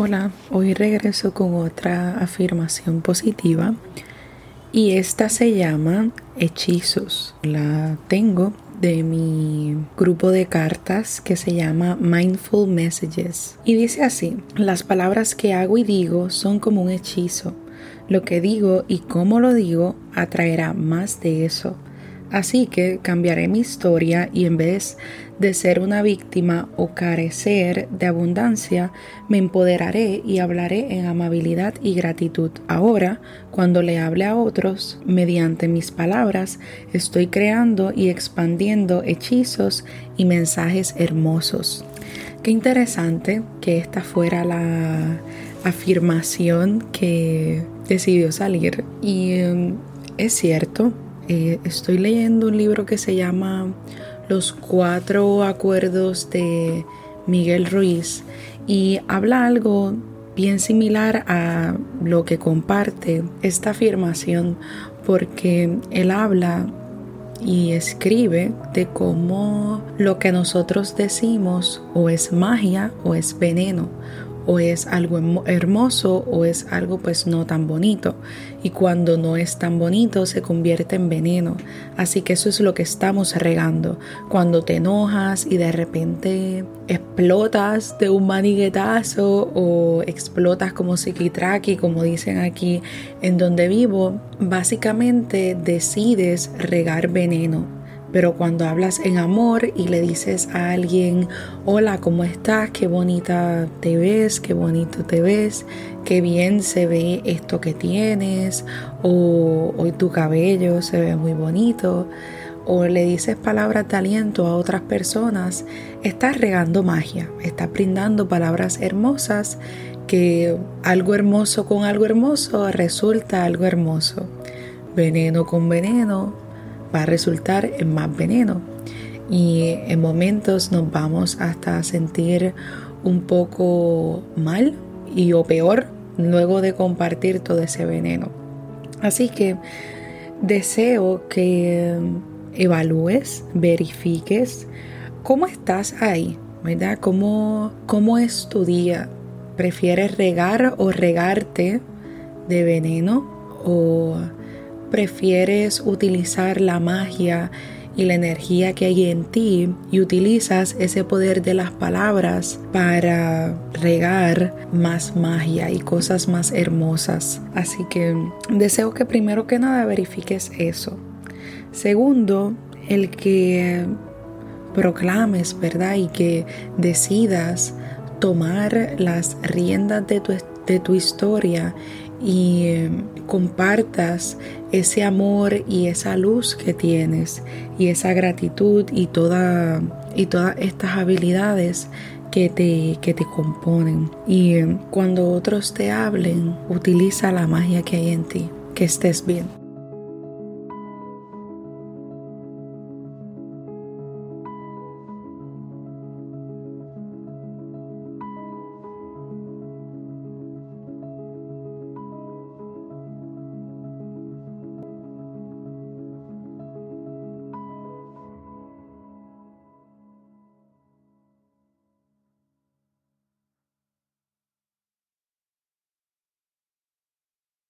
Hola, hoy regreso con otra afirmación positiva y esta se llama hechizos. La tengo de mi grupo de cartas que se llama Mindful Messages y dice así, las palabras que hago y digo son como un hechizo. Lo que digo y cómo lo digo atraerá más de eso. Así que cambiaré mi historia y en vez de ser una víctima o carecer de abundancia, me empoderaré y hablaré en amabilidad y gratitud. Ahora, cuando le hable a otros, mediante mis palabras, estoy creando y expandiendo hechizos y mensajes hermosos. Qué interesante que esta fuera la afirmación que decidió salir. Y em, es cierto, eh, estoy leyendo un libro que se llama Los cuatro acuerdos de Miguel Ruiz y habla algo bien similar a lo que comparte esta afirmación porque él habla y escribe de cómo lo que nosotros decimos o es magia o es veneno o es algo hermoso o es algo pues no tan bonito. Y cuando no es tan bonito se convierte en veneno. Así que eso es lo que estamos regando. Cuando te enojas y de repente explotas de un maniguetazo o explotas como psiquitraqui, como dicen aquí en donde vivo, básicamente decides regar veneno pero cuando hablas en amor y le dices a alguien, hola, ¿cómo estás? Qué bonita te ves, qué bonito te ves, qué bien se ve esto que tienes, o hoy tu cabello se ve muy bonito, o le dices palabras de aliento a otras personas, estás regando magia, estás brindando palabras hermosas que algo hermoso con algo hermoso resulta algo hermoso. Veneno con veneno va a resultar en más veneno y en momentos nos vamos hasta sentir un poco mal y o peor luego de compartir todo ese veneno. Así que deseo que evalúes, verifiques cómo estás ahí, ¿verdad? ¿Cómo, cómo es tu día? ¿Prefieres regar o regarte de veneno o prefieres utilizar la magia y la energía que hay en ti y utilizas ese poder de las palabras para regar más magia y cosas más hermosas. Así que deseo que primero que nada verifiques eso. Segundo, el que proclames, ¿verdad? Y que decidas tomar las riendas de tu, de tu historia y em, compartas ese amor y esa luz que tienes y esa gratitud y, toda, y todas estas habilidades que te, que te componen. Y em, cuando otros te hablen, utiliza la magia que hay en ti. Que estés bien.